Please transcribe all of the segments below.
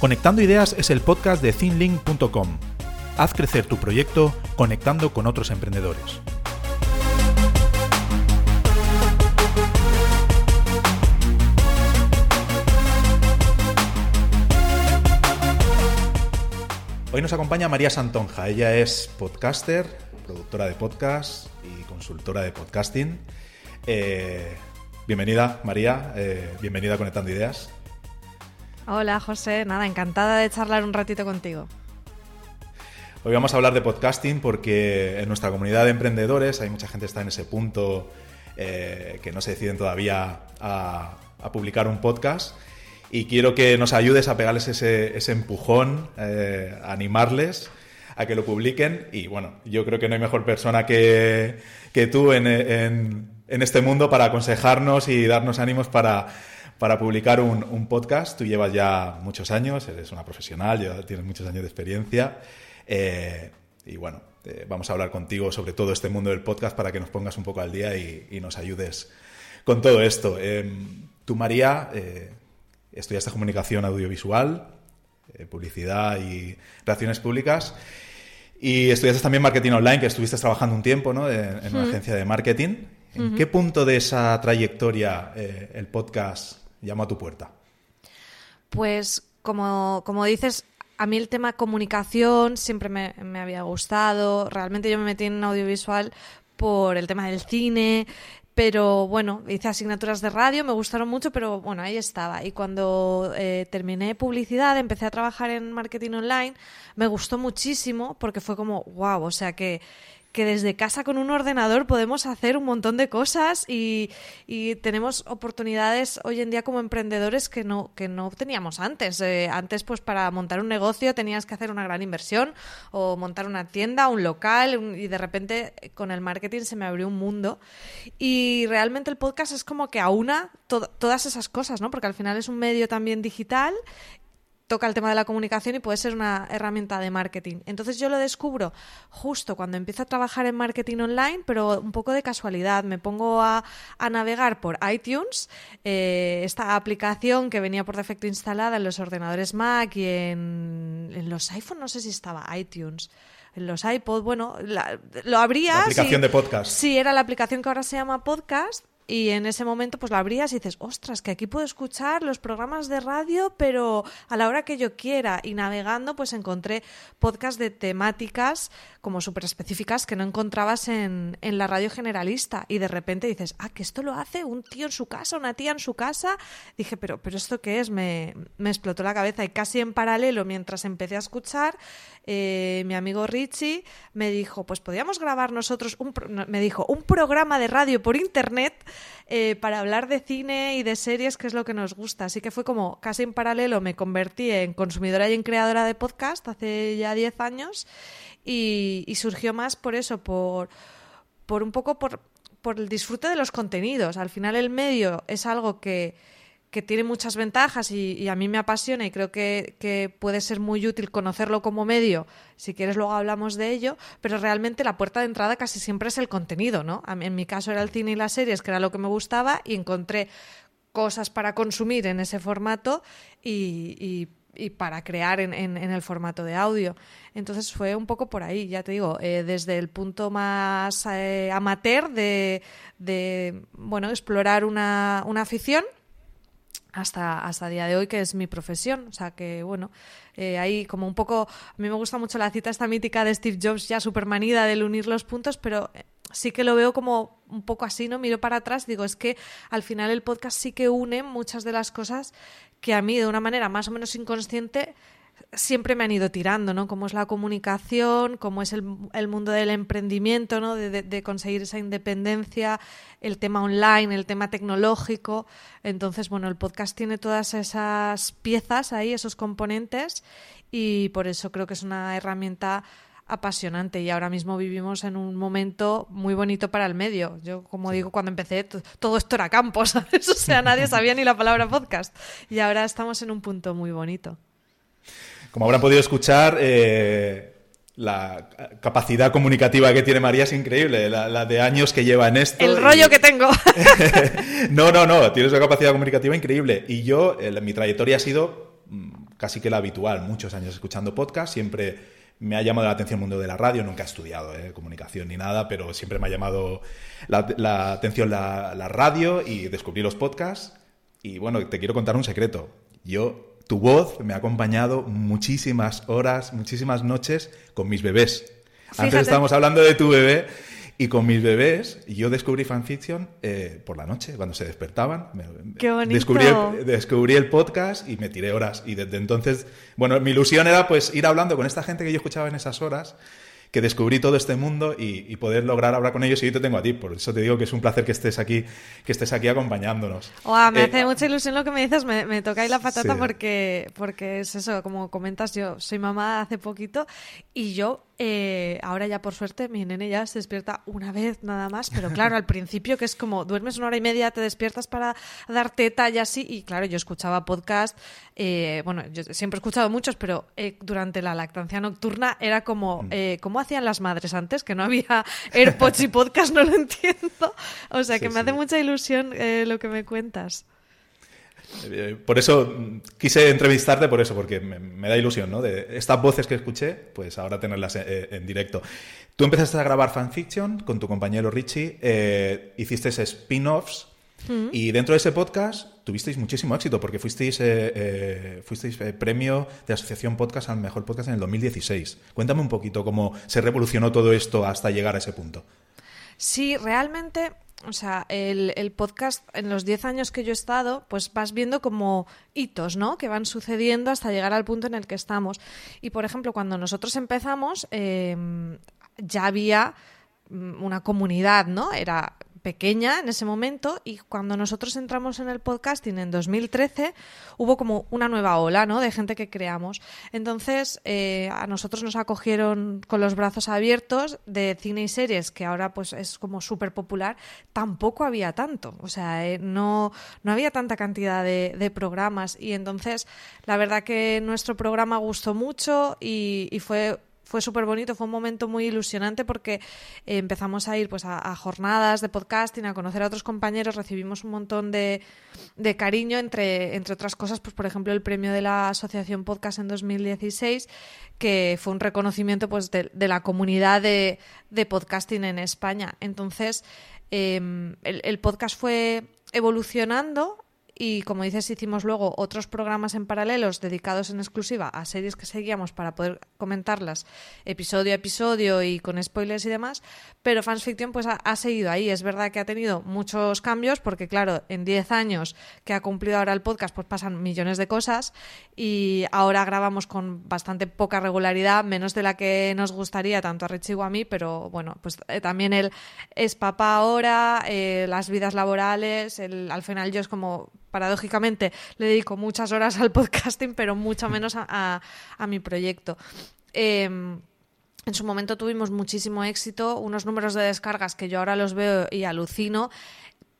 Conectando Ideas es el podcast de thinlink.com. Haz crecer tu proyecto conectando con otros emprendedores. Hoy nos acompaña María Santonja. Ella es podcaster, productora de podcast y consultora de podcasting. Eh, bienvenida, María. Eh, bienvenida a Conectando Ideas. Hola, José. Nada, encantada de charlar un ratito contigo. Hoy vamos a hablar de podcasting porque en nuestra comunidad de emprendedores hay mucha gente que está en ese punto eh, que no se deciden todavía a, publicar un podcast y quiero que nos ayudes a pegarles ese, empujón, eh, animarles a que lo publiquen y bueno, yo creo que no hay mejor persona que, tú en, este mundo para aconsejarnos y darnos ánimos para, publicar un, podcast. Tú llevas ya muchos años, eres una profesional, tienes muchos años de experiencia eh, y bueno, eh, vamos a hablar contigo sobre todo este mundo del podcast para que nos pongas un poco al día y, nos ayudes con todo esto. Em, tú, María, estudiaste comunicación audiovisual, publicidad y relaciones públicas. Y estudiaste también marketing online, que estuviste trabajando un tiempo ¿no? en, una agencia de marketing. ¿En qué punto de esa trayectoria el podcast llamó a tu puerta? Pues como, como dices, a mí el tema comunicación siempre me, había gustado. Realmente yo me metí en audiovisual por el tema del cine, pero bueno, hice asignaturas de radio, me gustaron mucho, pero bueno, ahí estaba. Y cuando eh, terminé publicidad, empecé a trabajar en marketing online, me gustó muchísimo porque fue como, wow, o sea que que desde casa con un ordenador podemos hacer un montón de cosas y, tenemos oportunidades hoy en día como emprendedores que no, que no teníamos antes. Eh, antes, pues para montar un negocio tenías que hacer una gran inversión o montar una tienda, un local y de repente con el marketing se me abrió un mundo. Y realmente el podcast es como que aúna todas esas cosas, ¿no? Porque al final es un medio también digital toca el tema de la comunicación y puede ser una herramienta de marketing. Entonces yo lo descubro justo cuando empiezo a trabajar en marketing online, pero un poco de casualidad. Me pongo a, navegar por iTunes, eh, esta aplicación que venía por defecto instalada en los ordenadores Mac y en, en los iPhone, no sé si estaba iTunes en los iPod, bueno, lo habría. La aplicación de podcast. Sí, era la aplicación que ahora se llama podcast y en ese momento pues la abrías y dices, ostras, que aquí puedo escuchar los programas de radio, pero a la hora que yo quiera. Y navegando pues encontré podcasts de temáticas como súper específicas que no encontrabas en, en, la radio generalista. Y de repente dices, ah, que esto lo hace un tío en su casa, una tía en su casa. Dije, pero, pero ¿esto qué es? Me, me explotó la cabeza y casi en paralelo, mientras empecé a escuchar, eh, mi amigo Richie me dijo, pues podíamos grabar nosotros, un me dijo, un programa de radio por internet eh, para hablar de cine y de series, que es lo que nos gusta. Así que fue como casi en paralelo me convertí en consumidora y en creadora de podcast hace ya 10 años y, surgió más por eso, por, por un poco por, por el disfrute de los contenidos. Al final el medio es algo que que tiene muchas ventajas y, a mí me apasiona y creo que, puede ser muy útil conocerlo como medio. Si quieres, luego hablamos de ello, pero realmente la puerta de entrada casi siempre es el contenido, ¿no? En mi caso era el cine y las series, que era lo que me gustaba, y encontré cosas para consumir en ese formato y, para crear en, el formato de audio. Entonces fue un poco por ahí, ya te digo, eh, desde el punto más eh, amateur de, bueno, explorar una afición hasta, hasta día de hoy, que es mi profesión. O sea que, bueno, eh, ahí como un poco, a mí me gusta mucho la cita esta mítica de Steve Jobs, ya supermanida del unir los puntos, pero eh, sí que lo veo como un poco así, ¿no? Miro para atrás, digo, es que al final el podcast sí que une muchas de las cosas que a mí de una manera más o menos inconsciente siempre me han ido tirando, ¿no? Cómo es la comunicación, cómo es el, mundo del emprendimiento, ¿no? De, conseguir esa independencia, el tema online, el tema tecnológico. Entonces, bueno, el podcast tiene todas esas piezas ahí, esos componentes, y por eso creo que es una herramienta apasionante y ahora mismo vivimos en un momento muy bonito para el medio. Yo, como digo, cuando empecé todo esto era campo, ¿sabes? O sea, nadie sabía ni la palabra podcast y ahora estamos en un punto muy bonito. Como habrán podido escuchar, eh, la capacidad comunicativa que tiene María es increíble, la, de años que lleva en esto. El rollo que tengo. no, no, no, tienes una capacidad comunicativa increíble. Y yo, mi trayectoria ha sido mm, casi que la habitual, muchos años escuchando podcast, siempre me ha llamado la atención el mundo de la radio, nunca he estudiado eh, comunicación ni nada, pero siempre me ha llamado la, atención la, la radio y descubrí los podcasts. Y bueno, te quiero contar un secreto. Yo tu voz me ha acompañado muchísimas horas, muchísimas noches con mis bebés. Antes estábamos hablando de tu bebé y con mis bebés yo descubrí fanfiction eh, por la noche, cuando se despertaban. Qué bonito. Descubrí el, descubrí el podcast y me tiré horas. Y desde entonces, bueno, mi ilusión era pues ir hablando con esta gente que yo escuchaba en esas horas que descubrí todo este mundo y, poder lograr hablar con ellos. Y yo te tengo a ti, por eso te digo que es un placer que estés aquí, que estés aquí acompañándonos. me hace eh, mucha ilusión lo que me dices, me, toca ahí la patata porque, porque es eso, como comentas, yo soy mamá hace poquito y yo eh, ahora ya por suerte mi nene ya se despierta una vez nada más, pero claro, al principio que es como duermes una hora y media, te despiertas para dar teta y así, y claro, yo escuchaba podcast, eh, bueno, yo siempre he escuchado muchos, pero eh, durante la lactancia nocturna era como, mm. ¿cómo hacían las madres antes? Que no había AirPods y podcast, no lo entiendo. O sea, que me hace mucha ilusión lo que me cuentas. Eh, por eso quise entrevistarte por eso, porque me, da ilusión, ¿no? De estas voces que escuché, pues ahora tenerlas eh, en, directo. Tú empezaste a grabar fanfiction con tu compañero Richie, eh, hiciste spin-offs mm. y dentro de ese podcast tuvisteis muchísimo éxito porque fuisteis, fuisteis premio de Asociación Podcast al mejor podcast en el 2016. Cuéntame un poquito cómo se revolucionó todo esto hasta llegar a ese punto. Sí, realmente o sea, el, el podcast en los 10 años que yo he estado, pues vas viendo como hitos, ¿no? Que van sucediendo hasta llegar al punto en el que estamos. Y, por ejemplo, cuando nosotros empezamos, em, ya había mm, una comunidad, ¿no? Era pequeña en ese momento y cuando nosotros entramos en el podcasting en 2013 hubo como una nueva ola ¿no? de gente que creamos. Entonces eh, a nosotros nos acogieron con los brazos abiertos de cine y series que ahora pues es como súper popular. Tampoco había tanto, o sea, eh, no, no había tanta cantidad de, programas y entonces la verdad que nuestro programa gustó mucho y fue fue súper bonito, fue un momento muy ilusionante porque eh, empezamos a ir pues a, jornadas de podcasting, a conocer a otros compañeros, recibimos un montón de, de, cariño, entre, entre otras cosas, pues por ejemplo el premio de la Asociación Podcast en 2016, que fue un reconocimiento pues de, la comunidad de, de, podcasting en España. Entonces, em, el podcast fue evolucionando y como dices hicimos luego otros programas en paralelos dedicados en exclusiva a series que seguíamos para poder comentarlas episodio a episodio y con spoilers y demás, pero Fans Fiction pues ha, seguido ahí, es verdad que ha tenido muchos cambios porque claro, en 10 años que ha cumplido ahora el podcast pues pasan millones de cosas y ahora grabamos con bastante poca regularidad, menos de la que nos gustaría tanto a Richie o a mí, pero bueno, pues eh, también él es papá ahora, eh, las vidas laborales, al final yo es como paradójicamente le dedico muchas horas al podcasting, pero mucho menos a, mi proyecto. Em, en su momento tuvimos muchísimo éxito, unos números de descargas que yo ahora los veo y alucino,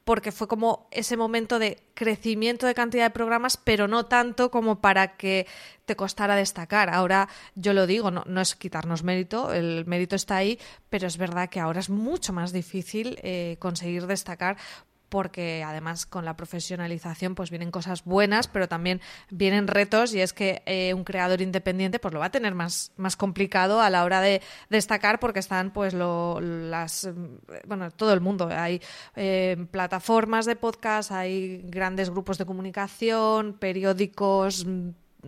porque fue como ese momento de crecimiento de cantidad de programas, pero no tanto como para que te costara destacar. Ahora yo lo digo, no, es quitarnos mérito, el mérito está ahí, pero es verdad que ahora es mucho más difícil eh, conseguir destacar porque además con la profesionalización pues vienen cosas buenas, pero también vienen retos y es que eh, un creador independiente pues lo va a tener más, más complicado a la hora de destacar porque están pues lo, las bueno todo el mundo. Hay eh, plataformas de podcast, hay grandes grupos de comunicación, periódicos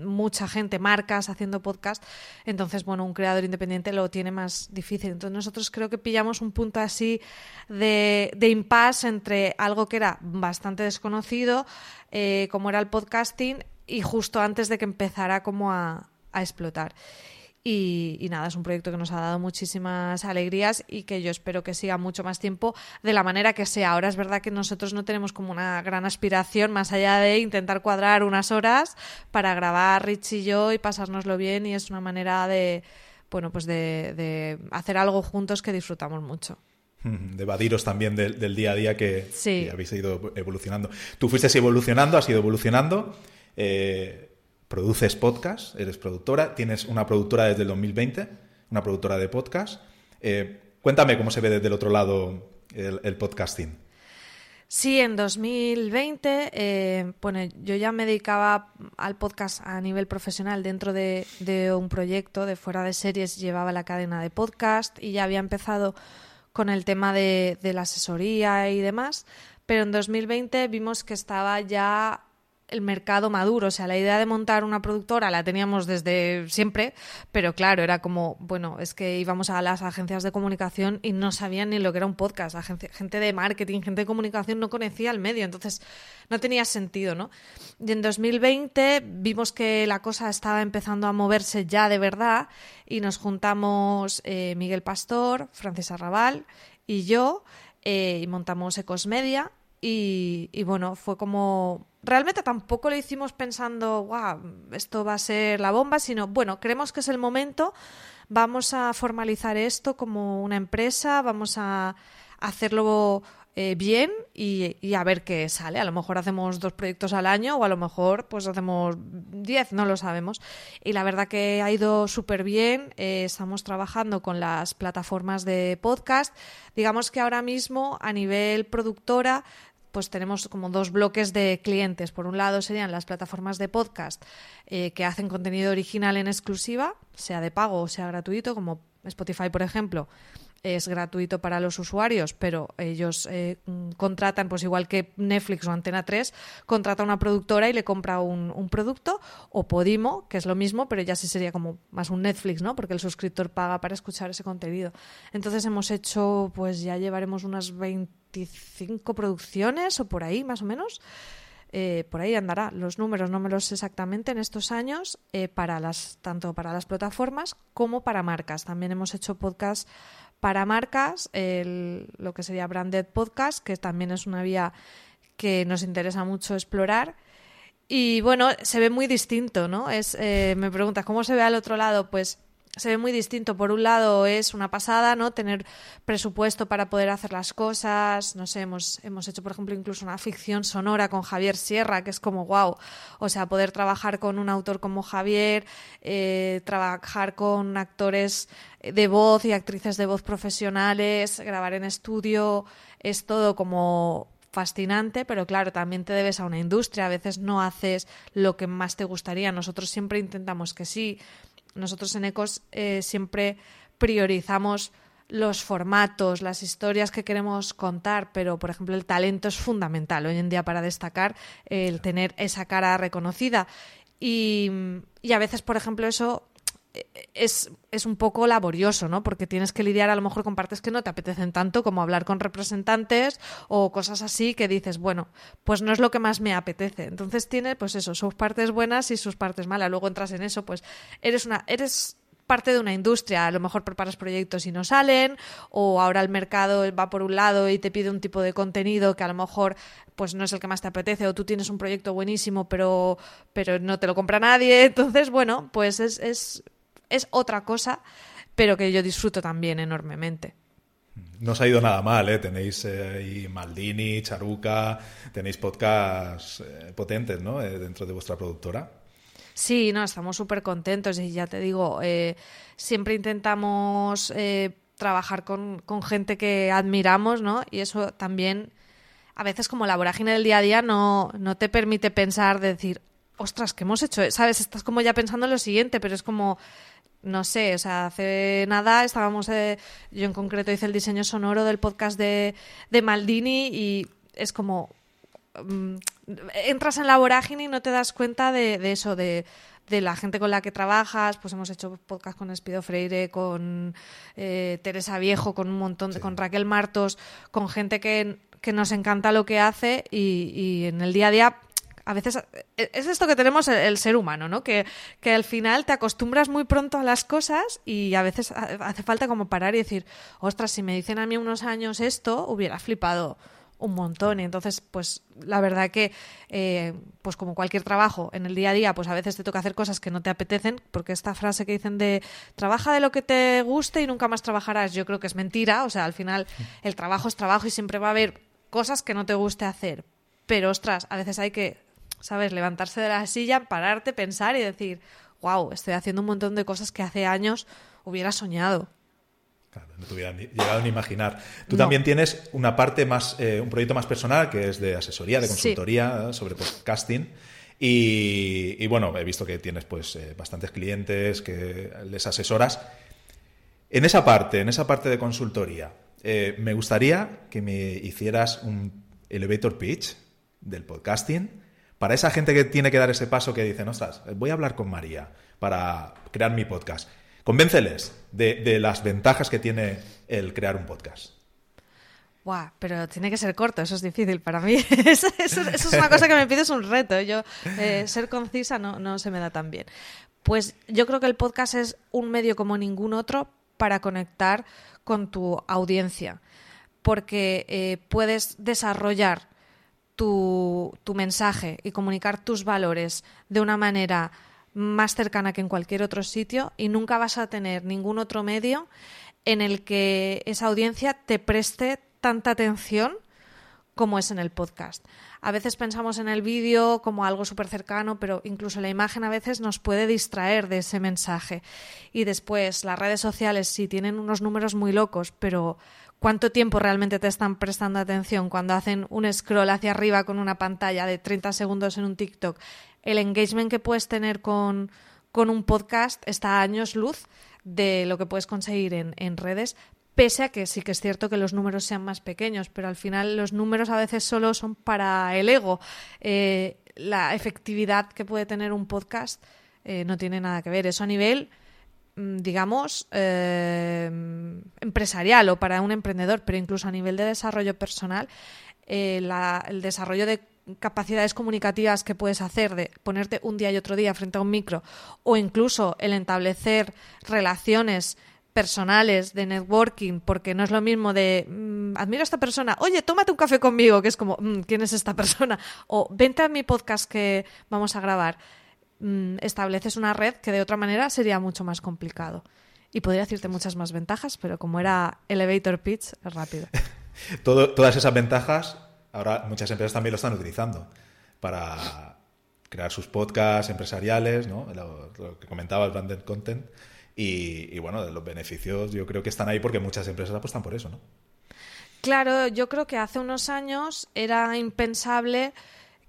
mucha gente, marcas haciendo podcast, entonces, bueno, un creador independiente lo tiene más difícil. Entonces, nosotros creo que pillamos un punto así de, de impasse entre algo que era bastante desconocido, eh, como era el podcasting, y justo antes de que empezara como a, a explotar. Y, nada, es un proyecto que nos ha dado muchísimas alegrías y que yo espero que siga mucho más tiempo de la manera que sea. Ahora es verdad que nosotros no tenemos como una gran aspiración más allá de intentar cuadrar unas horas para grabar Rich y yo y pasárnoslo bien y es una manera de, bueno, pues de, hacer algo juntos que disfrutamos mucho de evadiros también del, día a día que, habéis ido evolucionando. Tú fuiste evolucionando, has ido evolucionando. Eh, produces podcast, eres productora, tienes una productora desde el 2020, una productora de podcast. Eh, cuéntame cómo se ve desde el otro lado el, podcasting. Sí, en 2020, eh, bueno, yo ya me dedicaba al podcast a nivel profesional dentro de, un proyecto de fuera de series, llevaba la cadena de podcast y ya había empezado con el tema de, de la asesoría y demás, pero en 2020 vimos que estaba ya el mercado maduro. O sea, la idea de montar una productora la teníamos desde siempre, pero claro, era como, bueno, es que íbamos a las agencias de comunicación y no sabían ni lo que era un podcast. Gente, de marketing, gente de comunicación no conocía el medio, entonces no tenía sentido, ¿no? Y en 2020 vimos que la cosa estaba empezando a moverse ya de verdad y nos juntamos eh, Miguel Pastor, Francis Arrabal y yo eh, y montamos Ecosmedia y bueno, fue como realmente tampoco lo hicimos pensando, wow, esto va a ser la bomba, sino, bueno, creemos que es el momento, vamos a formalizar esto como una empresa, vamos a hacerlo eh, bien y, a ver qué sale. A lo mejor hacemos dos proyectos al año o a lo mejor pues hacemos diez, no lo sabemos. Y la verdad que ha ido súper bien. Eh, estamos trabajando con las plataformas de podcast. Digamos que ahora mismo a nivel productora pues tenemos como dos bloques de clientes. Por un lado serían las plataformas de podcast eh, que hacen contenido original en exclusiva, sea de pago o sea gratuito, como Spotify, por ejemplo, es gratuito para los usuarios, pero ellos eh, contratan, pues igual que Netflix o Antena 3, contrata una productora y le compra un, producto, o Podimo, que es lo mismo, pero ya sí sería como más un Netflix, ¿no? Porque el suscriptor paga para escuchar ese contenido. Entonces hemos hecho, pues ya llevaremos unas 25 producciones o por ahí, más o menos. Eh, por ahí andará. Los números no me los sé exactamente en estos años, eh, para las, tanto para las plataformas como para marcas. También hemos hecho podcast para marcas, lo que sería Branded Podcast, que también es una vía que nos interesa mucho explorar. Y bueno, se ve muy distinto, ¿no? Es, eh, me preguntas, ¿cómo se ve al otro lado? Pues se ve muy distinto. Por un lado es una pasada, ¿no? Tener presupuesto para poder hacer las cosas. No sé, hemos, hemos hecho, por ejemplo, incluso una ficción sonora con Javier Sierra, que es como wow. O sea, poder trabajar con un autor como Javier, eh, trabajar con actores de voz y actrices de voz profesionales, grabar en estudio, es todo como fascinante, pero claro, también te debes a una industria, a veces no haces lo que más te gustaría. Nosotros siempre intentamos que sí, nosotros en Ecos eh, siempre priorizamos los formatos, las historias que queremos contar, pero por ejemplo el talento es fundamental hoy en día para destacar el tener esa cara reconocida. Y, a veces, por ejemplo, eso es, es, un poco laborioso, ¿no? Porque tienes que lidiar a lo mejor con partes que no te apetecen tanto como hablar con representantes o cosas así que dices, bueno, pues no es lo que más me apetece. Entonces tiene, pues eso, sus partes buenas y sus partes malas. Luego entras en eso, pues eres una, eres parte de una industria. A lo mejor preparas proyectos y no salen, o ahora el mercado va por un lado y te pide un tipo de contenido que a lo mejor pues no es el que más te apetece, o tú tienes un proyecto buenísimo, pero, pero no te lo compra nadie. Entonces, bueno, pues es, es es otra cosa, pero que yo disfruto también enormemente. No os ha ido nada mal, ¿eh? Tenéis eh, Maldini, Charuca, tenéis podcasts eh, potentes, ¿no? Eh, dentro de vuestra productora. Sí, no, estamos súper contentos y ya te digo, siempre intentamos trabajar con, con, gente que admiramos, ¿no? Y eso también, a veces como la vorágine del día a día no, no te permite pensar, decir, ostras, ¿qué hemos hecho? ¿Sabes? Estás como ya pensando en lo siguiente, pero es como no sé, o sea, hace nada estábamos, eh, yo en concreto hice el diseño sonoro del podcast de, de Maldini y es como, mm, entras en la vorágine y no te das cuenta de, de eso, de, de, la gente con la que trabajas, pues hemos hecho podcast con Espido Freire, con eh, Teresa Viejo, con un montón, de, con Raquel Martos, con gente que, que nos encanta lo que hace y, y en el día a día a veces e, es esto que tenemos el, ser humano, ¿no? Que, que, al final te acostumbras muy pronto a las cosas y a veces hace falta como parar y decir, ostras, si me dicen a mí unos años esto, hubiera flipado un montón y entonces pues la verdad que eh, pues como cualquier trabajo en el día a día pues a veces te toca hacer cosas que no te apetecen porque esta frase que dicen de trabaja de lo que te guste y nunca más trabajarás yo creo que es mentira. O sea al final el trabajo es trabajo y siempre va a haber cosas que no te guste hacer. Pero ostras a veces hay que ¿sabes? Levantarse de la silla, pararte, pensar y decir, wow, estoy haciendo un montón de cosas que hace años hubiera soñado. Claro, no te hubiera llegado ni imaginar. Tú también tienes una parte más, eh, un proyecto más personal que es de asesoría, de consultoría sobre podcasting. Y, bueno, he visto que tienes pues eh, bastantes clientes que les asesoras. En esa parte, en esa parte de consultoría, eh, me gustaría que me hicieras un elevator pitch del podcasting para esa gente que tiene que dar ese paso que dice, ostras, voy a hablar con María para crear mi podcast. Convénceles de, las ventajas que tiene el crear un podcast. Buah, pero tiene que ser corto, eso es difícil para mí. eso, es una cosa que me pides un reto. Yo eh, ser concisa no, no se me da tan bien. Pues yo creo que el podcast es un medio como ningún otro para conectar con tu audiencia, porque eh, puedes desarrollar tu, mensaje y comunicar tus valores de una manera más cercana que en cualquier otro sitio y nunca vas a tener ningún otro medio en el que esa audiencia te preste tanta atención como es en el podcast. A veces pensamos en el vídeo como algo súper cercano, pero incluso la imagen a veces nos puede distraer de ese mensaje. Y después, las redes sociales sí tienen unos números muy locos, pero cuánto tiempo realmente te están prestando atención cuando hacen un scroll hacia arriba con una pantalla de 30 segundos en un TikTok. El engagement que puedes tener con, un podcast está a años luz de lo que puedes conseguir en, en redes, pese a que sí que es cierto que los números sean más pequeños, pero al final los números a veces solo son para el ego. Eh, la efectividad que puede tener un podcast eh, no tiene nada que ver. Eso a nivel digamos, eh, empresarial o para un emprendedor, pero incluso a nivel de desarrollo personal, eh, el desarrollo de capacidades comunicativas que puedes hacer de ponerte un día y otro día frente a un micro o incluso el establecer relaciones personales de networking, porque no es lo mismo de mm, admiro a esta persona, oye, tómate un café conmigo, que es como, mm, ¿quién es esta persona? O vente a mi podcast que vamos a grabar. Mm, estableces una red que de otra manera sería mucho más complicado. Y podría decirte muchas más ventajas, pero como era elevator pitch, es rápido. todas esas ventajas, ahora muchas empresas también lo están utilizando para crear sus podcasts empresariales, ¿no? lo, que comentaba el branded content. Y, y, bueno, los beneficios yo creo que están ahí porque muchas empresas apuestan por eso, ¿no? Claro, yo creo que hace unos años era impensable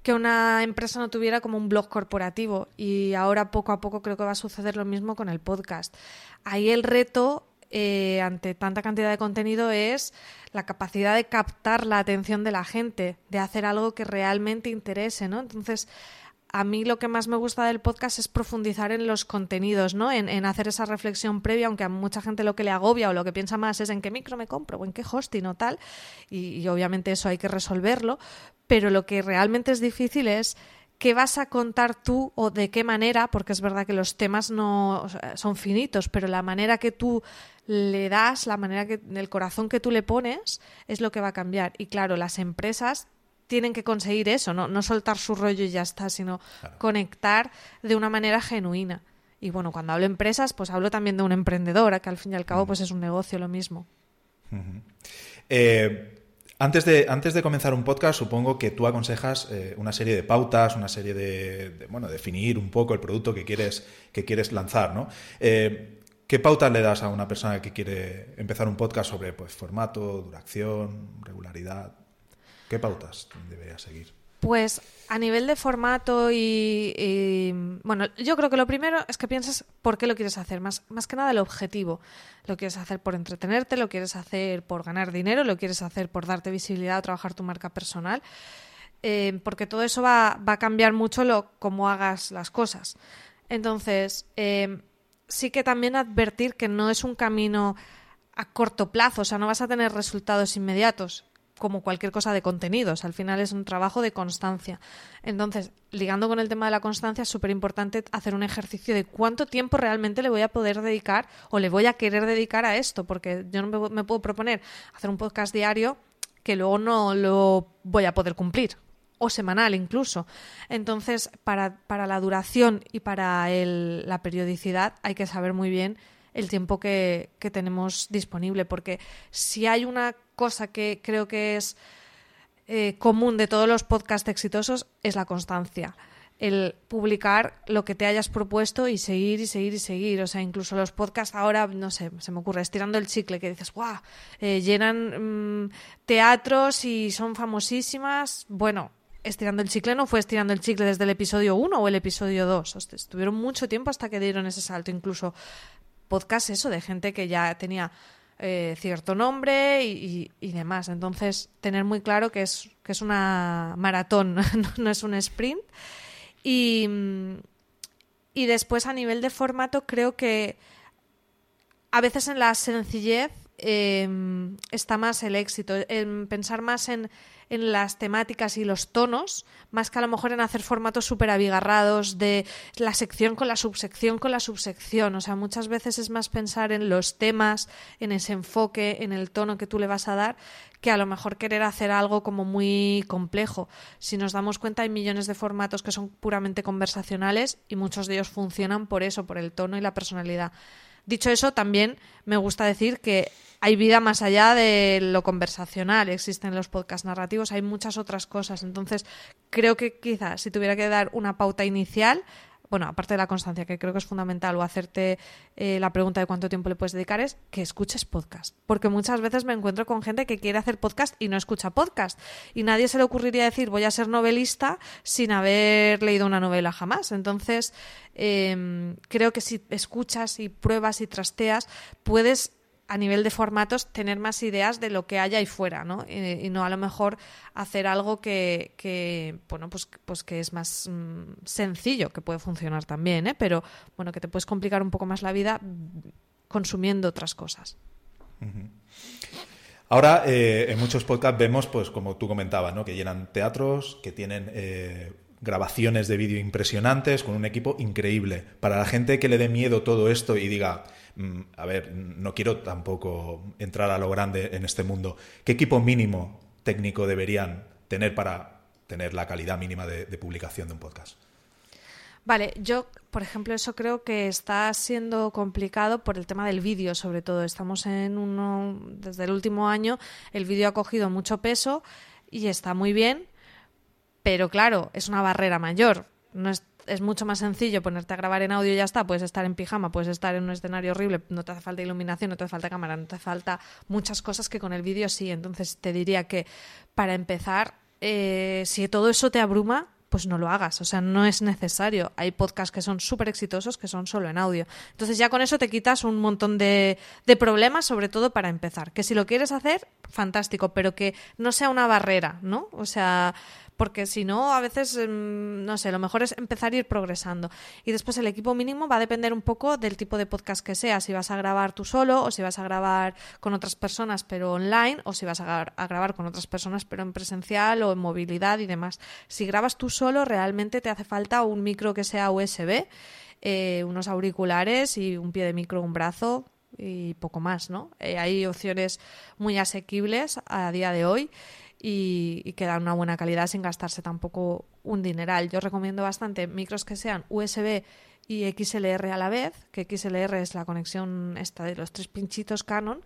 que una empresa no tuviera como un blog corporativo y ahora poco a poco creo que va a suceder lo mismo con el podcast. Ahí el reto eh, ante tanta cantidad de contenido es la capacidad de captar la atención de la gente, de hacer algo que realmente interese, ¿no? Entonces, a mí lo que más me gusta del podcast es profundizar en los contenidos, ¿no? En, hacer esa reflexión previa, aunque a mucha gente lo que le agobia o lo que piensa más es en qué micro me compro o en qué hosting o tal, y, obviamente eso hay que resolverlo, pero lo que realmente es difícil es qué vas a contar tú o de qué manera, porque es verdad que los temas no son finitos, pero la manera que tú le das, la manera que el corazón que tú le pones es lo que va a cambiar. Y claro, las empresas tienen que conseguir eso, no, no soltar su rollo y ya está, sino conectar de una manera genuina. Y bueno, cuando hablo de empresas, pues hablo también de una emprendedora, que al fin y al cabo pues es un negocio lo mismo. Eh, antes, de, antes de comenzar un podcast, supongo que tú aconsejas eh, una serie de pautas, una serie de, bueno, definir un poco el producto que quieres, que quieres lanzar, ¿no? Eh, ¿Qué pautas le das a una persona que quiere empezar un podcast sobre pues, formato, duración, regularidad? ¿Qué pautas debería seguir? Pues a nivel de formato y, bueno, yo creo que lo primero es que pienses por qué lo quieres hacer, más, más que nada el objetivo. Lo quieres hacer por entretenerte, lo quieres hacer por ganar dinero, lo quieres hacer por darte visibilidad a trabajar tu marca personal, eh, porque todo eso va, a cambiar mucho lo cómo hagas las cosas. Entonces, eh, sí que también advertir que no es un camino a corto plazo, o sea, no vas a tener resultados inmediatos como cualquier cosa de contenidos. Al final es un trabajo de constancia. Entonces, ligando con el tema de la constancia, es súper importante hacer un ejercicio de cuánto tiempo realmente le voy a poder dedicar o le voy a querer dedicar a esto, porque yo no me, puedo proponer hacer un podcast diario que luego no lo voy a poder cumplir o semanal incluso. Entonces, para, para la duración y para la periodicidad hay que saber muy bien el tiempo que, que tenemos disponible, porque si hay una cosa que creo que es eh, común de todos los podcasts exitosos es la constancia. el publicar lo que te hayas propuesto y seguir y seguir y seguir. O sea, incluso los podcasts ahora, no sé, se me ocurre, estirando el chicle, que dices, ¡guau! Eh, llenan mm, teatros y son famosísimas. Bueno, estirando el chicle no fue estirando el chicle desde el episodio 1 o el episodio 2. estuvieron mucho tiempo hasta que dieron ese salto. Incluso podcast eso, de gente que ya tenía eh, cierto nombre y, demás. Entonces, tener muy claro que es, que es una maratón, no es un sprint. Y, y después a nivel de formato creo que a veces en la sencillez em, está más el éxito, en pensar más en, en las temáticas y los tonos, más que a lo mejor en hacer formatos súper abigarrados de la sección con la subsección con la subsección. O sea, muchas veces es más pensar en los temas, en ese enfoque, en el tono que tú le vas a dar, que a lo mejor querer hacer algo como muy complejo. Si nos damos cuenta, hay millones de formatos que son puramente conversacionales y muchos de ellos funcionan por eso, por el tono y la personalidad. Dicho eso, también me gusta decir que hay vida más allá de lo conversacional, existen los podcasts narrativos, hay muchas otras cosas. Entonces, creo que quizás si tuviera que dar una pauta inicial, bueno, aparte de la constancia, que creo que es fundamental, o hacerte eh, la pregunta de cuánto tiempo le puedes dedicar, es que escuches podcast. Porque muchas veces me encuentro con gente que quiere hacer podcast y no escucha podcast. Y nadie se le ocurriría decir, voy a ser novelista sin haber leído una novela jamás. Entonces, em, creo que si escuchas y pruebas y trasteas, puedes a nivel de formatos tener más ideas de lo que haya ahí fuera, ¿no? Y, no a lo mejor hacer algo que, bueno, pues, pues que es más mm, sencillo, que puede funcionar también, ¿eh? Pero, bueno, que te puedes complicar un poco más la vida consumiendo otras cosas. Ahora, eh, en muchos podcasts vemos, pues como tú comentabas, ¿no? Que llenan teatros, que tienen... Eh, grabaciones de vídeo impresionantes con un equipo increíble. Para la gente que le dé miedo todo esto y diga, a ver, no quiero tampoco entrar a lo grande en este mundo. ¿Qué equipo mínimo técnico deberían tener para tener la calidad mínima de, publicación de un podcast? Vale, yo, por ejemplo, eso creo que está siendo complicado por el tema del vídeo, sobre todo. Estamos en uno, desde el último año, el vídeo ha cogido mucho peso y está muy bien, pero claro, es una barrera mayor. No es, es mucho más sencillo ponerte a grabar en audio y ya está. Puedes estar en pijama, puedes estar en un escenario horrible, no te hace falta iluminación, no te hace falta cámara, no te hace falta muchas cosas que con el vídeo sí. Entonces te diría que para empezar, eh, si todo eso te abruma, pues no lo hagas. O sea, no es necesario. Hay podcasts que son súper exitosos que son solo en audio. Entonces ya con eso te quitas un montón de, de, problemas, sobre todo para empezar. Que si lo quieres hacer, fantástico, pero que no sea una barrera, ¿no? O sea, porque si no, a veces, em, no sé, lo mejor es empezar a ir progresando. Y después el equipo mínimo va a depender un poco del tipo de podcast que sea, si vas a grabar tú solo o si vas a grabar con otras personas pero online o si vas a, grabar con otras personas pero en presencial o en movilidad y demás. Si grabas tú solo, realmente te hace falta un micro que sea USB, eh, unos auriculares y un pie de micro, un brazo, y poco más, ¿no? Eh, hay opciones muy asequibles a día de hoy y, que dan una buena calidad sin gastarse tampoco un dineral. Yo recomiendo bastante micros que sean USB y XLR a la vez, que XLR es la conexión esta de los tres pinchitos Canon,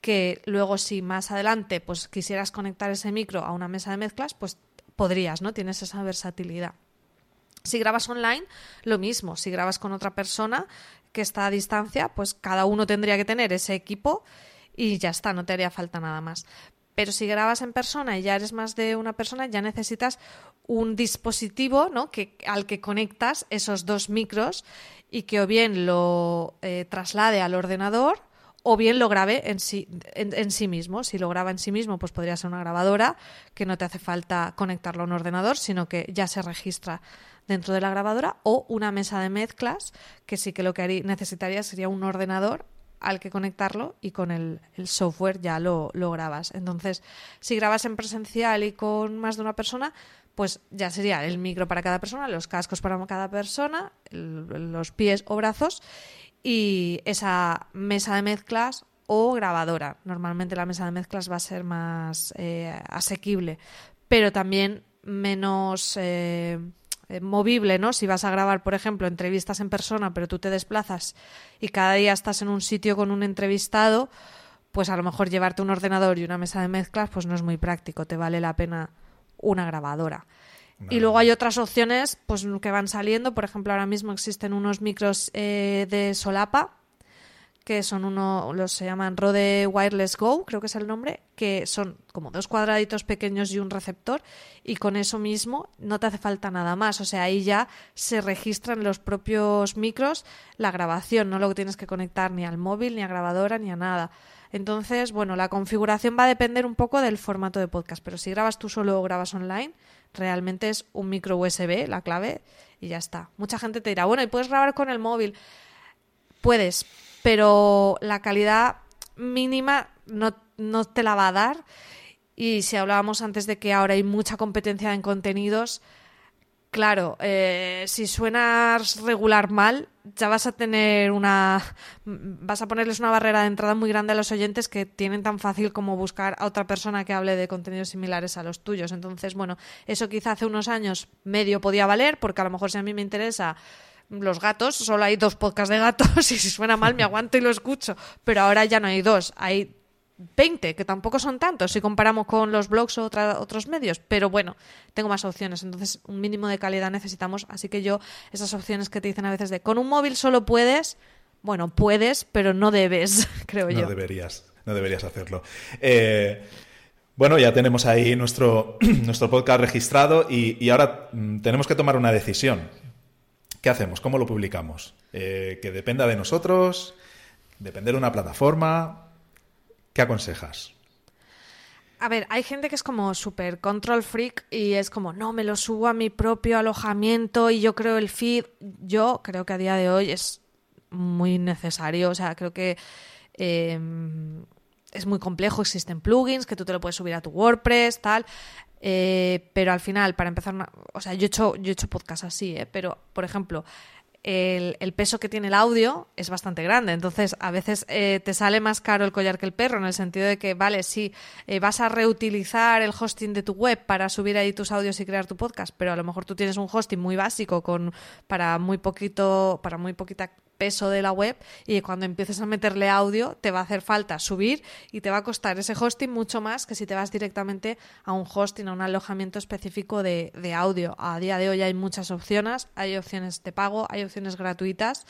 que luego si más adelante pues quisieras conectar ese micro a una mesa de mezclas, pues podrías, ¿no? Tienes esa versatilidad. Si grabas online, lo mismo. Si grabas con otra persona que está a distancia, pues cada uno tendría que tener ese equipo y ya está, no te haría falta nada más. Pero si grabas en persona y ya eres más de una persona, ya necesitas un dispositivo ¿no? que, al que conectas esos dos micros y que o bien lo eh, traslade al ordenador o bien lo grabe en sí, en, sí mismo. Si lo graba en sí mismo, pues podría ser una grabadora que no te hace falta conectarlo a un ordenador, sino que ya se registra dentro de la grabadora o una mesa de mezclas que sí que lo que necesitaría sería un ordenador al que conectarlo y con el, software ya lo, grabas. Entonces, si grabas en presencial y con más de una persona, pues ya sería el micro para cada persona, los cascos para cada persona, los pies o brazos y esa mesa de mezclas o grabadora. Normalmente la mesa de mezclas va a ser más eh, asequible, pero también menos eh, eh, movible, ¿no? Si vas a grabar, por ejemplo, entrevistas en persona, pero tú te desplazas y cada día estás en un sitio con un entrevistado, pues a lo mejor llevarte un ordenador y una mesa de mezclas, pues no es muy práctico, te vale la pena una grabadora. Y luego hay otras opciones pues, que van saliendo. Por ejemplo, ahora mismo existen unos micros eh, de solapa que son uno, los se llaman Rode Wireless Go, creo que es el nombre, que son como dos cuadraditos pequeños y un receptor, y con eso mismo no te hace falta nada más. O sea, ahí ya se registran los propios micros la grabación, no lo tienes que conectar ni al móvil, ni a grabadora, ni a nada. Entonces, bueno, la configuración va a depender un poco del formato de podcast, pero si grabas tú solo o grabas online, realmente es un micro USB, la clave, y ya está. Mucha gente te dirá, bueno, ¿y puedes grabar con el móvil? Puedes, pero la calidad mínima no, no te la va a dar. Y si hablábamos antes de que ahora hay mucha competencia en contenidos, claro, eh, si suenas regular mal, ya vas a tener una. vas a ponerles una barrera de entrada muy grande a los oyentes que tienen tan fácil como buscar a otra persona que hable de contenidos similares a los tuyos. Entonces, bueno, eso quizá hace unos años medio podía valer, porque a lo mejor si a mí me interesa los gatos, solo hay dos podcasts de gatos y si suena mal me aguanto y lo escucho. Pero ahora ya no hay dos, hay 20, que tampoco son tantos si comparamos con los blogs o otros medios. Pero bueno, tengo más opciones, entonces un mínimo de calidad necesitamos. Así que yo, esas opciones que te dicen a veces de con un móvil solo puedes, bueno, puedes, pero no debes, creo yo. No deberías, no deberías hacerlo. Eh, bueno, ya tenemos ahí nuestro, nuestro podcast registrado y, y ahora mm, tenemos que tomar una decisión. ¿Qué hacemos? ¿Cómo lo publicamos? Eh, ¿Que dependa de nosotros? ¿Depender de una plataforma? ¿Qué aconsejas? A ver, hay gente que es como súper control freak y es como, no, me lo subo a mi propio alojamiento y yo creo el feed. Yo creo que a día de hoy es muy necesario. O sea, creo que em, es muy complejo. Existen plugins que tú te lo puedes subir a tu WordPress, tal. Eh, pero al final, para empezar, o sea, yo he hecho, yo he hecho podcast así, ¿eh? pero por ejemplo, el, peso que tiene el audio es bastante grande. Entonces, a veces eh, te sale más caro el collar que el perro, en el sentido de que, vale, sí, eh, vas a reutilizar el hosting de tu web para subir ahí tus audios y crear tu podcast, pero a lo mejor tú tienes un hosting muy básico con para muy poquito, para muy poquita peso de la web y cuando empieces a meterle audio te va a hacer falta subir y te va a costar ese hosting mucho más que si te vas directamente a un hosting, a un alojamiento específico de, audio. A día de hoy hay muchas opciones, hay opciones de pago, hay opciones gratuitas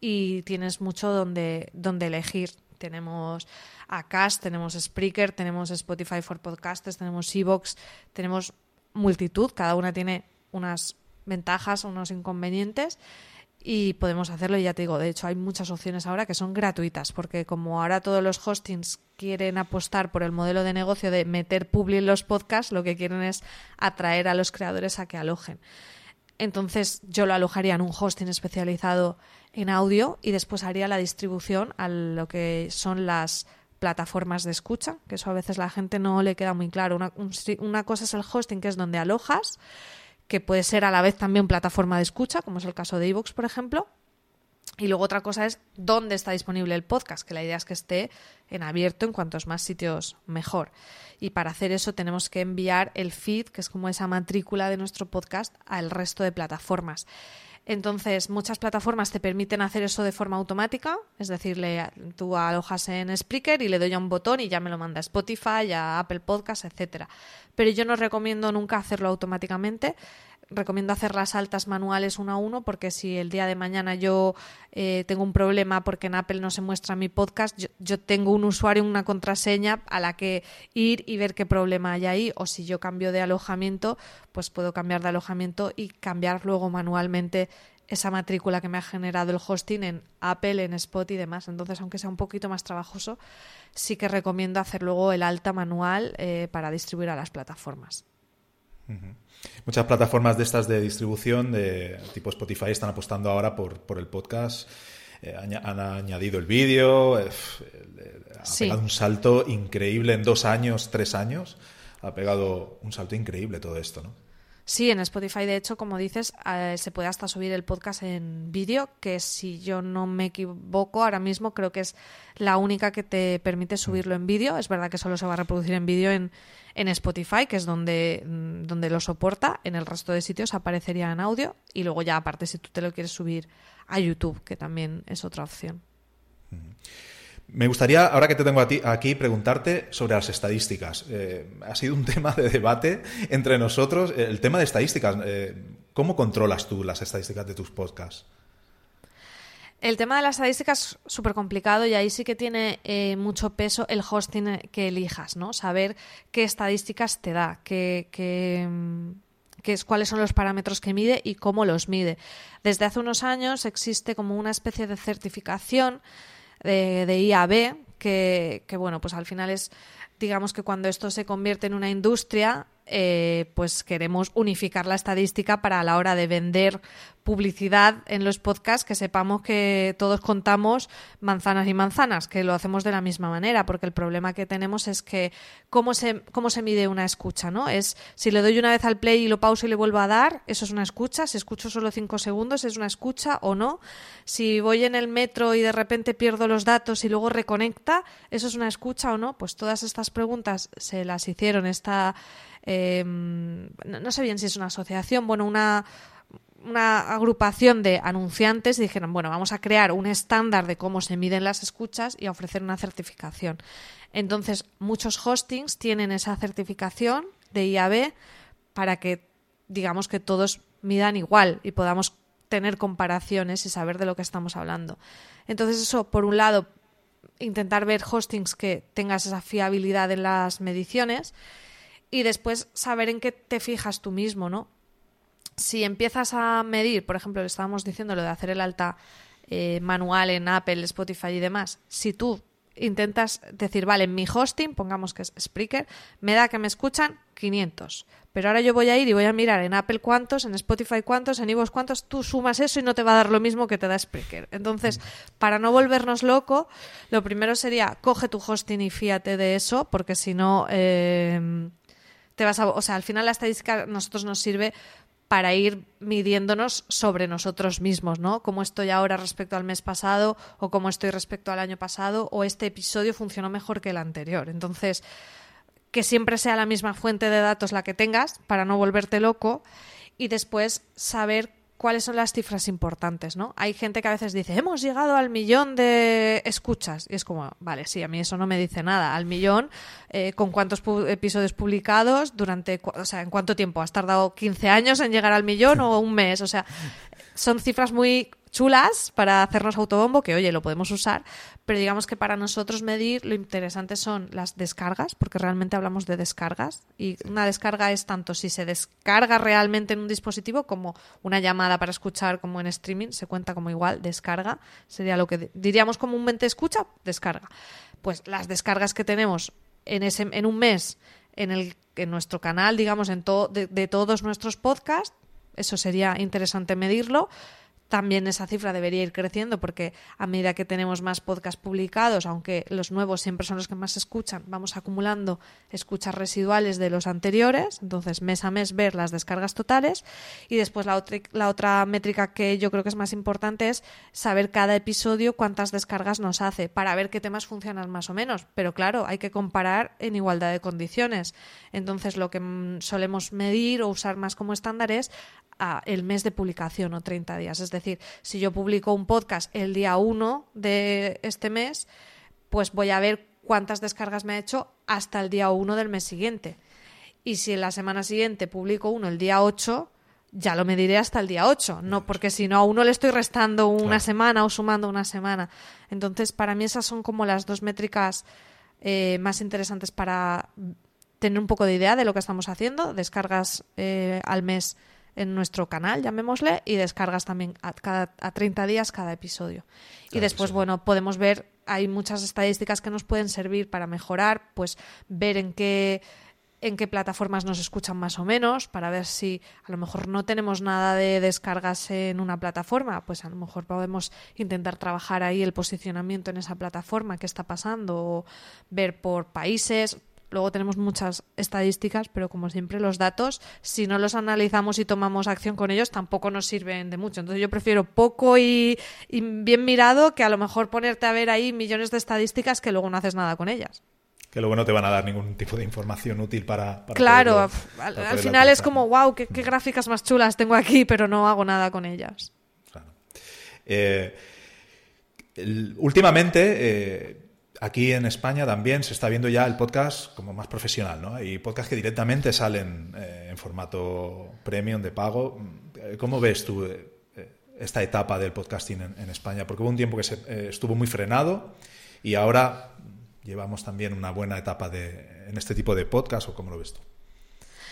y tienes mucho donde, donde elegir. Tenemos Acast, tenemos Spreaker, tenemos Spotify for Podcasters, tenemos Evox, tenemos multitud, cada una tiene unas ventajas, unos inconvenientes y podemos hacerlo. Y ya te digo, de hecho hay muchas opciones ahora que son gratuitas, porque como ahora todos los hostings quieren apostar por el modelo de negocio de meter public en los podcasts, lo que quieren es atraer a los creadores a que alojen. Entonces yo lo alojaría en un hosting especializado en audio y después haría la distribución a lo que son las plataformas de escucha, que eso a veces la gente no le queda muy claro. Una, una cosa es el hosting, que es donde alojas, que puede ser a la vez también plataforma de escucha, como es el caso de iVoox, por ejemplo. Y luego otra cosa es dónde está disponible el podcast, que la idea es que esté en abierto en cuantos más sitios mejor. Y para hacer eso tenemos que enviar el feed, que es como esa matrícula de nuestro podcast, al resto de plataformas. Entonces, muchas plataformas te permiten hacer eso de forma automática, es decir, le, tú alojas en Spreaker y le doy a un botón y ya me lo manda a Spotify, a Apple Podcasts, etcétera. Pero yo no recomiendo nunca hacerlo automáticamente. Recomiendo hacer las altas manuales uno a uno porque si el día de mañana yo eh, tengo un problema porque en Apple no se muestra mi podcast, yo, yo tengo un usuario, una contraseña a la que ir y ver qué problema hay ahí. O si yo cambio de alojamiento, pues puedo cambiar de alojamiento y cambiar luego manualmente esa matrícula que me ha generado el hosting en Apple, en Spot y demás. Entonces, aunque sea un poquito más trabajoso, sí que recomiendo hacer luego el alta manual eh, para distribuir a las plataformas. Muchas plataformas de estas de distribución de tipo Spotify están apostando ahora por, por el podcast. Eh, han añadido el vídeo, eh, ha pegado un salto increíble en dos años, tres años. Ha pegado un salto increíble todo esto, ¿no? Sí, en Spotify, de hecho, como dices, eh, se puede hasta subir el podcast en vídeo, que si yo no me equivoco, ahora mismo creo que es la única que te permite subirlo en vídeo. Es verdad que solo se va a reproducir en vídeo en, en Spotify, que es donde, mm, donde lo soporta. En el resto de sitios aparecería en audio. Y luego ya, aparte, si tú te lo quieres subir a YouTube, que también es otra opción. Me gustaría, ahora que te tengo aquí, preguntarte sobre las estadísticas. Eh, ha sido un tema de debate entre nosotros. El tema de estadísticas, eh, ¿cómo controlas tú las estadísticas de tus podcasts? El tema de las estadísticas es súper complicado y ahí sí que tiene eh, mucho peso el hosting que elijas, ¿no? Saber qué estadísticas te da, qué, qué, es, cuáles son los parámetros que mide y cómo los mide. Desde hace unos años existe como una especie de certificación de, IAB, que, que, bueno, pues al final es, digamos que cuando esto se convierte en una industria, eh, pues queremos unificar la estadística para a la hora de vender publicidad en los podcasts que sepamos que todos contamos manzanas y manzanas, que lo hacemos de la misma manera, porque el problema que tenemos es que cómo se, cómo se mide una escucha, ¿no? Es si le doy una vez al play y lo pauso y le vuelvo a dar, eso es una escucha, si escucho solo cinco segundos, es una escucha o no. Si voy en el metro y de repente pierdo los datos y luego reconecta, eso es una escucha o no. Pues todas estas preguntas se las hicieron esta Em, no sé bien si es una asociación, bueno, una, una agrupación de anunciantes y dijeron, bueno, vamos a crear un estándar de cómo se miden las escuchas y a ofrecer una certificación. Entonces, muchos hostings tienen esa certificación de IAB para que, digamos, que todos midan igual y podamos tener comparaciones y saber de lo que estamos hablando. Entonces, eso, por un lado, intentar ver hostings que tengas esa fiabilidad en las mediciones y después saber en qué te fijas tú mismo, ¿no? Si empiezas a medir, por ejemplo, le estábamos diciendo lo de hacer el alta eh, manual en Apple, Spotify y demás, si tú intentas decir, vale, en mi hosting, pongamos que es Spreaker, me da que me escuchan 500. Pero ahora yo voy a ir y voy a mirar en Apple cuántos, en Spotify cuántos, en iVoox cuántos, tú sumas eso y no te va a dar lo mismo que te da Spreaker. Entonces, para no volvernos loco, lo primero sería, coge tu hosting y fíate de eso, porque si no... Eh, te vas a, o sea, al final la estadística a nosotros nos sirve para ir midiéndonos sobre nosotros mismos, ¿no? Cómo estoy ahora respecto al mes pasado o cómo estoy respecto al año pasado o este episodio funcionó mejor que el anterior. Entonces, que siempre sea la misma fuente de datos la que tengas para no volverte loco y después saber cuáles son las cifras importantes, ¿no? Hay gente que a veces dice, hemos llegado al millón de escuchas. Y es como, vale, sí, a mí eso no me dice nada. Al millón, eh, ¿con cuántos episodios publicados? Durante, o sea, ¿en cuánto tiempo? ¿Has tardado 15 años en llegar al millón o un mes? O sea, son cifras muy chulas para hacernos autobombo, que oye, lo podemos usar, pero digamos que para nosotros medir lo interesante son las descargas, porque realmente hablamos de descargas, y una descarga es tanto si se descarga realmente en un dispositivo como una llamada para escuchar como en streaming, se cuenta como igual, descarga, sería lo que diríamos comúnmente escucha, descarga. Pues las descargas que tenemos en, ese, en un mes en, el, en nuestro canal, digamos, en todo de todos nuestros podcasts, eso sería interesante medirlo también esa cifra debería ir creciendo porque a medida que tenemos más podcasts publicados, aunque los nuevos siempre son los que más se escuchan, vamos acumulando escuchas residuales de los anteriores, entonces mes a mes ver las descargas totales y después la otra, la otra métrica que yo creo que es más importante es saber cada episodio cuántas descargas nos hace para ver qué temas funcionan más o menos, pero claro, hay que comparar en igualdad de condiciones. Entonces lo que mm, solemos medir o usar más como estándar es el mes de publicación o 30 días. Es decir, si yo publico un podcast el día 1 de este mes, pues voy a ver cuántas descargas me ha hecho hasta el día 1 del mes siguiente. Y si en la semana siguiente publico uno el día 8, ya lo mediré hasta el día 8, no porque si no a uno le estoy restando una semana o sumando una semana. Entonces, para mí esas son como las dos métricas eh, más interesantes para tener un poco de idea de lo que estamos haciendo, descargas eh, al mes en nuestro canal, llamémosle, y descargas también a, cada, a 30 días cada episodio. y después, bueno, podemos ver, hay muchas estadísticas que nos pueden servir para mejorar, pues ver en qué en qué plataformas nos escuchan más o menos, para ver si a lo mejor no tenemos nada de descargas en una plataforma, pues a lo mejor podemos intentar trabajar ahí el posicionamiento en esa plataforma, qué está pasando, o ver por países, Luego tenemos muchas estadísticas, pero como siempre los datos, si no los analizamos y tomamos acción con ellos, tampoco nos sirven de mucho. Entonces yo prefiero poco y, bien mirado que a lo mejor ponerte a ver ahí millones de estadísticas que luego no haces nada con ellas que luego no te van a dar ningún tipo de información útil para... claro, al, final es como, wow, qué, gráficas más chulas tengo aquí, pero no hago nada con ellas. Claro. Eh, últimamente, eh, aquí en España también se está viendo ya el podcast como más profesional, ¿no? Hay podcasts que directamente salen eh, en formato premium de pago. ¿Cómo ves tú eh, esta etapa del podcasting en, España? Porque hubo un tiempo que se, eh, estuvo muy frenado y ahora llevamos también una buena etapa de, en este tipo de podcast, ¿o cómo lo ves tú?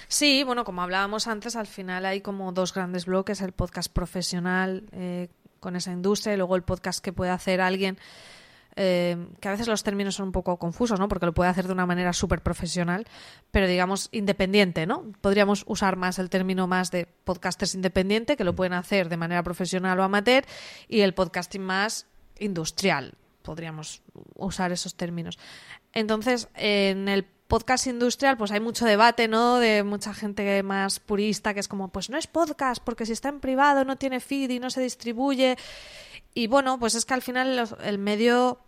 Sí, bueno, como hablábamos antes, al final hay como dos grandes bloques, el podcast profesional con esa industria y luego el podcast que puede hacer alguien eh, que a veces los términos son un poco confusos, ¿no? Porque lo puede hacer de una manera súper profesional, pero digamos independiente, ¿no? Podríamos usar más el término más de podcasters independiente, que lo pueden hacer de manera profesional o amateur, y el podcasting más industrial. Podríamos usar esos términos. Entonces, en el podcast industrial, pues hay mucho debate, ¿no? De mucha gente más purista que es como, pues no es podcast, porque si está en privado no tiene feed y no se distribuye. Y bueno, pues es que al final el medio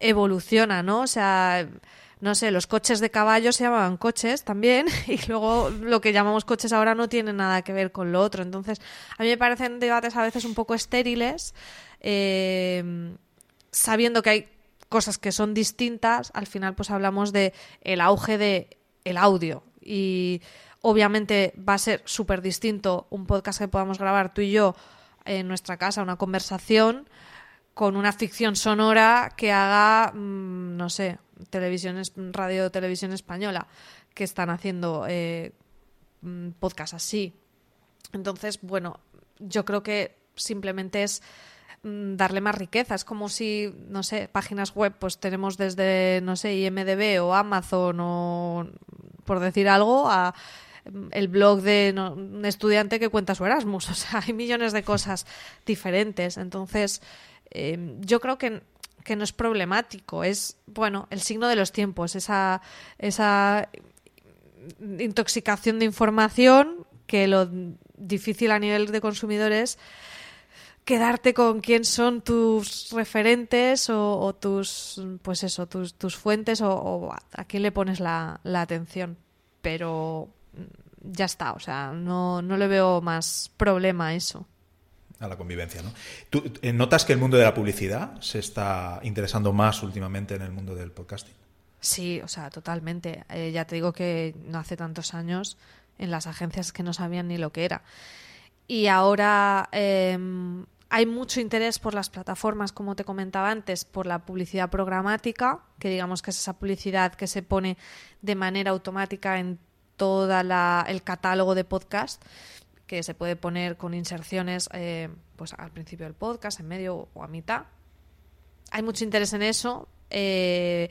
evoluciona, ¿no? O sea, no sé, los coches de caballo se llamaban coches también y luego lo que llamamos coches ahora no tiene nada que ver con lo otro. Entonces, a mí me parecen debates a veces un poco estériles, eh, sabiendo que hay cosas que son distintas, al final pues hablamos de el auge de el audio y obviamente va a ser súper distinto un podcast que podamos grabar tú y yo en nuestra casa una conversación con una ficción sonora que haga, mm, no sé, televisión, radio televisión española, que están haciendo eh, mm, podcast así. Entonces, bueno, yo creo que simplemente es mm, darle más riqueza. Es como si, no sé, páginas web, pues tenemos desde, no sé, IMDB o Amazon o, por decir algo, a el blog de un estudiante que cuenta su Erasmus. O sea, hay millones de cosas diferentes. Entonces, eh, yo creo que, no es problemático. Es, bueno, el signo de los tiempos, esa, esa intoxicación de información que lo difícil a nivel de consumidores quedarte con quién son tus referentes o, tus pues eso tus, tus fuentes o, a quién le pones la, la atención pero ya está, o sea, no, no le veo más problema a eso. A la convivencia, ¿no? ¿Tú eh, notas que el mundo de la publicidad se está interesando más últimamente en el mundo del podcasting? Sí, o sea, totalmente. Eh, ya te digo que no hace tantos años en las agencias que no sabían ni lo que era. Y ahora em, hay mucho interés por las plataformas, como te comentaba antes, por la publicidad programática, que digamos que es esa publicidad que se pone de manera automática en todo el catálogo de podcast que se puede poner con inserciones eh, pues al principio del podcast, en medio o a mitad. Hay mucho interés en eso. Eh,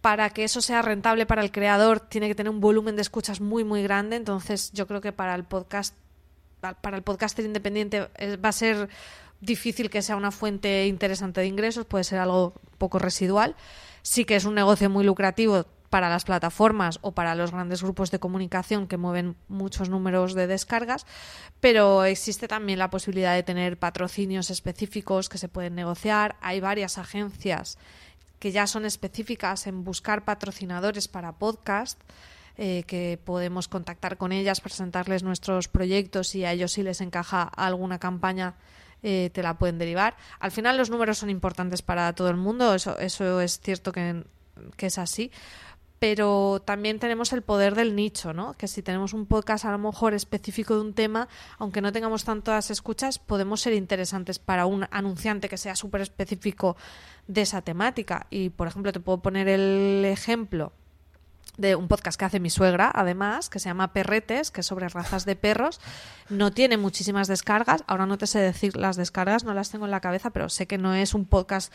para que eso sea rentable para el creador, tiene que tener un volumen de escuchas muy, muy grande. Entonces, yo creo que para el podcast, para el podcaster independiente eh, va a ser difícil que sea una fuente interesante de ingresos, puede ser algo poco residual. Sí que es un negocio muy lucrativo para las plataformas o para los grandes grupos de comunicación que mueven muchos números de descargas, pero existe también la posibilidad de tener patrocinios específicos que se pueden negociar. Hay varias agencias que ya son específicas en buscar patrocinadores para podcast. Eh, que podemos contactar con ellas, presentarles nuestros proyectos y a ellos si les encaja alguna campaña eh, te la pueden derivar. Al final los números son importantes para todo el mundo, eso, eso es cierto que, que es así, pero también tenemos el poder del nicho, ¿no? Que si tenemos un podcast a lo mejor específico de un tema, aunque no tengamos tantas escuchas, podemos ser interesantes para un anunciante que sea súper específico de esa temática. Y, por ejemplo, te puedo poner el ejemplo de un podcast que hace mi suegra, además, que se llama Perretes, que es sobre razas de perros. No tiene muchísimas descargas. Ahora no te sé decir las descargas, no las tengo en la cabeza, pero sé que no es un podcast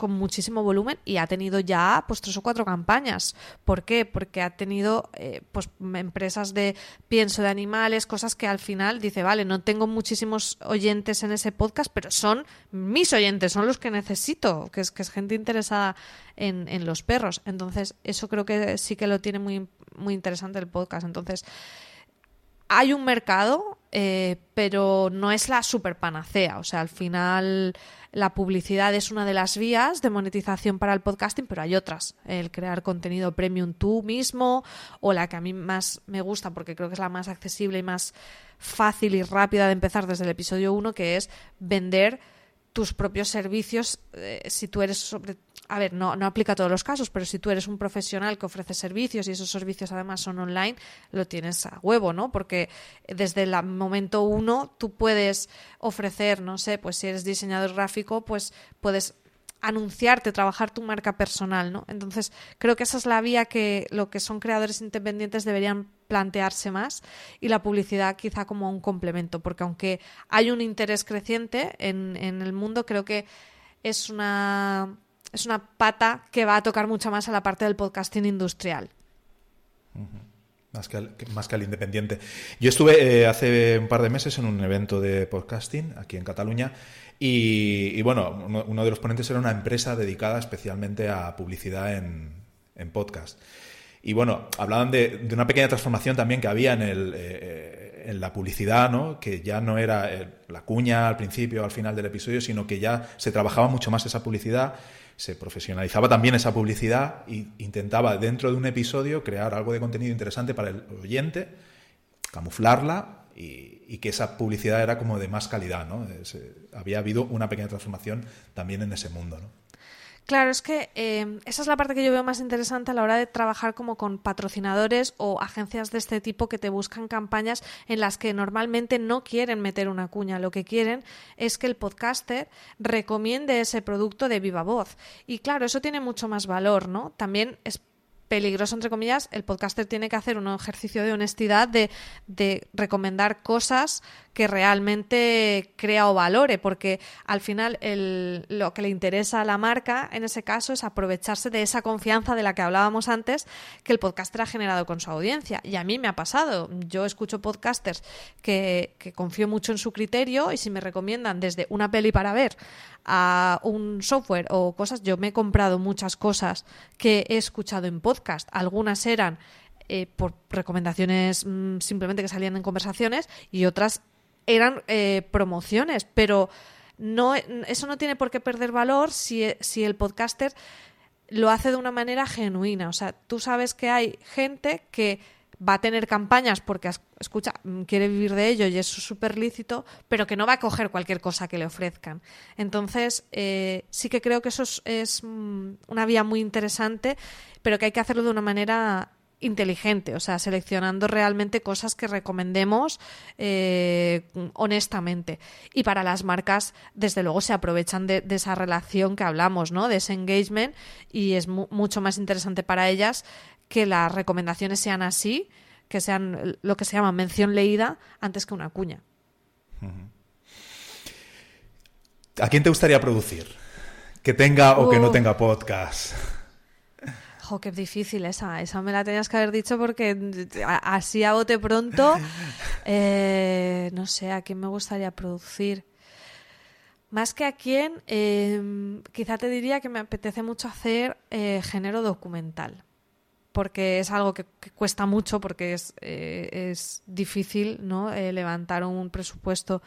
con muchísimo volumen y ha tenido ya pues tres o cuatro campañas. ¿Por qué? Porque ha tenido eh, pues empresas de pienso de animales, cosas que al final dice, vale, no tengo muchísimos oyentes en ese podcast, pero son mis oyentes, son los que necesito, que es, que es gente interesada en, en los perros. Entonces, eso creo que sí que lo tiene muy, muy interesante el podcast. Entonces, hay un mercado, eh, pero no es la super panacea. O sea, al final la publicidad es una de las vías de monetización para el podcasting, pero hay otras. El crear contenido premium tú mismo, o la que a mí más me gusta, porque creo que es la más accesible y más fácil y rápida de empezar desde el episodio 1, que es vender tus propios servicios eh, si tú eres sobre a ver, no, no aplica a todos los casos, pero si tú eres un profesional que ofrece servicios y esos servicios además son online, lo tienes a huevo, ¿no? Porque desde el momento uno tú puedes ofrecer, no sé, pues si eres diseñador gráfico, pues puedes anunciarte, trabajar tu marca personal, ¿no? Entonces, creo que esa es la vía que lo que son creadores independientes deberían plantearse más y la publicidad quizá como un complemento, porque aunque hay un interés creciente en, en el mundo, creo que es una es una pata que va a tocar mucho más a la parte del podcasting industrial. Más que, al, más que al independiente. Yo estuve eh, hace un par de meses en un evento de podcasting aquí en Cataluña y, bueno, uno, de los ponentes era una empresa dedicada especialmente a publicidad en, en podcast. Y bueno, hablaban de, una pequeña transformación también que había en, el, eh, en la publicidad, ¿no? que ya no era eh, la cuña al principio o al final del episodio, sino que ya se trabajaba mucho más esa publicidad se profesionalizaba también esa publicidad e intentaba dentro de un episodio crear algo de contenido interesante para el oyente, camuflarla y, que esa publicidad era como de más calidad. ¿no? había habido una pequeña transformación también en ese mundo. ¿no? Claro, es que eh, esa es la parte que yo veo más interesante a la hora de trabajar como con patrocinadores o agencias de este tipo que te buscan campañas en las que normalmente no quieren meter una cuña. Lo que quieren es que el podcaster recomiende ese producto de viva voz. Y claro, eso tiene mucho más valor, ¿no? También es peligroso, entre comillas, el podcaster tiene que hacer un ejercicio de honestidad de, de recomendar cosas que realmente crea o valore, porque al final lo que le interesa a la marca en ese caso es aprovecharse de esa confianza de la que hablábamos antes que el podcaster ha generado con su audiencia. Y a mí me ha pasado. Yo escucho podcasters que, que confío mucho en su criterio y si me recomiendan desde una peli para ver a un software o cosas, yo me he comprado muchas cosas que he escuchado en podcast. Algunas eran eh, por recomendaciones mm, simplemente que salían en conversaciones y otras eran eh, promociones, pero no, eso no tiene por qué perder valor si, si el podcaster lo hace de una manera genuina. O sea, tú sabes que hay gente que va a tener campañas porque escucha, mm, quiere vivir de ello y es súper lícito, pero que no va a coger cualquier cosa que le ofrezcan. Entonces, eh, sí que creo que eso es, mm, una vía muy interesante, pero que hay que hacerlo de una manera inteligente, o sea, seleccionando realmente cosas que recomendemos eh, honestamente. Y para las marcas, desde luego, se aprovechan de, esa relación que hablamos, ¿no? De ese engagement y es mucho más interesante para ellas que las recomendaciones sean así, que sean lo que se llama mención leída antes que una cuña. ¿A quién te gustaría producir? Que tenga o que no tenga podcast. Jo, qué difícil esa. Esa me la tenías que haber dicho porque así a bote pronto, eh, no sé, a quién me gustaría producir. Más que a quién, em, quizá te diría que me apetece mucho hacer eh, género documental, porque es algo que, cuesta mucho, porque es, eh, es difícil ¿no? levantar un presupuesto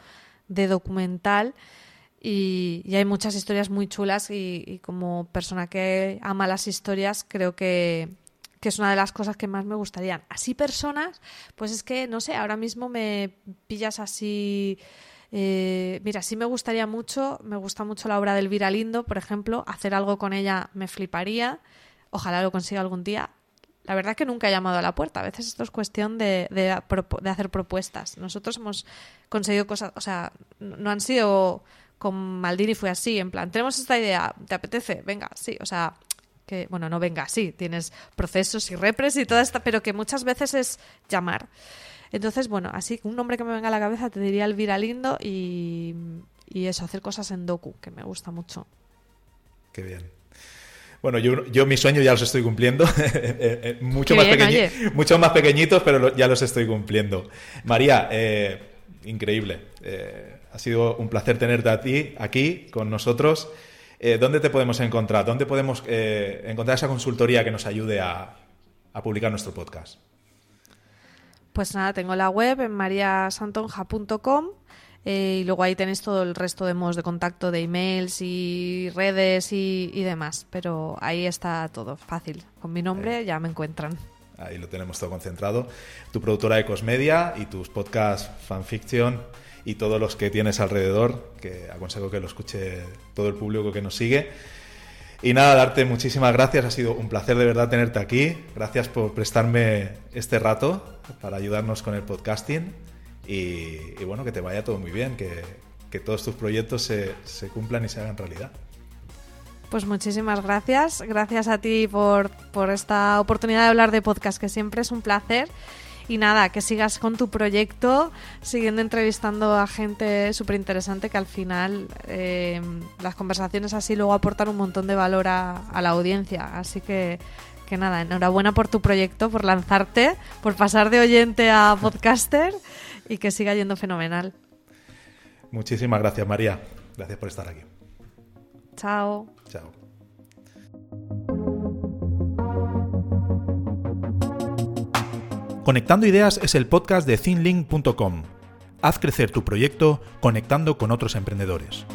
de documental. Y, hay muchas historias muy chulas y, como persona que ama las historias creo que, es una de las cosas que más me gustarían. Así personas, pues es que, no sé, ahora mismo me pillas así... Eh, mira, sí me gustaría mucho, me gusta mucho la obra de Elvira Lindo, por ejemplo, hacer algo con ella me fliparía, ojalá lo consiga algún día. La verdad que nunca he llamado a la puerta, a veces esto es cuestión de, de, de hacer propuestas. Nosotros hemos conseguido cosas, o sea, no han sido con Maldini fue así, en plan, tenemos esta idea, ¿te apetece? Venga, sí, o sea, que, bueno, no venga, sí, tienes procesos y repres y toda esta, pero que muchas veces es llamar. Entonces, bueno, así, un nombre que me venga a la cabeza te diría Elvira Lindo y, y eso, hacer cosas en docu, que me gusta mucho. Qué bien. Bueno, yo, yo mis sueños ya los estoy cumpliendo, eh, eh, mucho, más mucho más pequeñitos, pero ya los estoy cumpliendo. María, eh, increíble. Ha sido un placer tenerte a ti aquí con nosotros. Eh, ¿Dónde te podemos encontrar? ¿Dónde podemos encontrar esa consultoría que nos ayude a, publicar nuestro podcast? Pues nada, tengo la web en mariasantonja.com eh, y luego ahí tenéis todo el resto de modos de contacto de emails y redes y, demás. Pero ahí está todo fácil. Con mi nombre ya me encuentran. Ahí lo tenemos todo concentrado. Tu productora de Cosmedia y tus podcasts Fanfiction y todos los que tienes alrededor, que aconsejo que lo escuche todo el público que nos sigue. Y nada, darte muchísimas gracias, ha sido un placer de verdad tenerte aquí. Gracias por prestarme este rato para ayudarnos con el podcasting y, bueno, que te vaya todo muy bien, que, que todos tus proyectos se, se cumplan y se hagan realidad. Pues muchísimas gracias. Gracias a ti por, por esta oportunidad de hablar de podcast, que siempre es un placer. Y nada, que sigas con tu proyecto, siguiendo entrevistando a gente súper interesante que al final eh, las conversaciones así luego aportan un montón de valor a, a la audiencia. Así que, que nada, enhorabuena por tu proyecto, por lanzarte, por pasar de oyente a podcaster y que siga yendo fenomenal. Muchísimas gracias, María. Gracias por estar aquí. Chao. Chao. Conectando Ideas es el podcast de thinlink.com. Haz crecer tu proyecto conectando con otros emprendedores.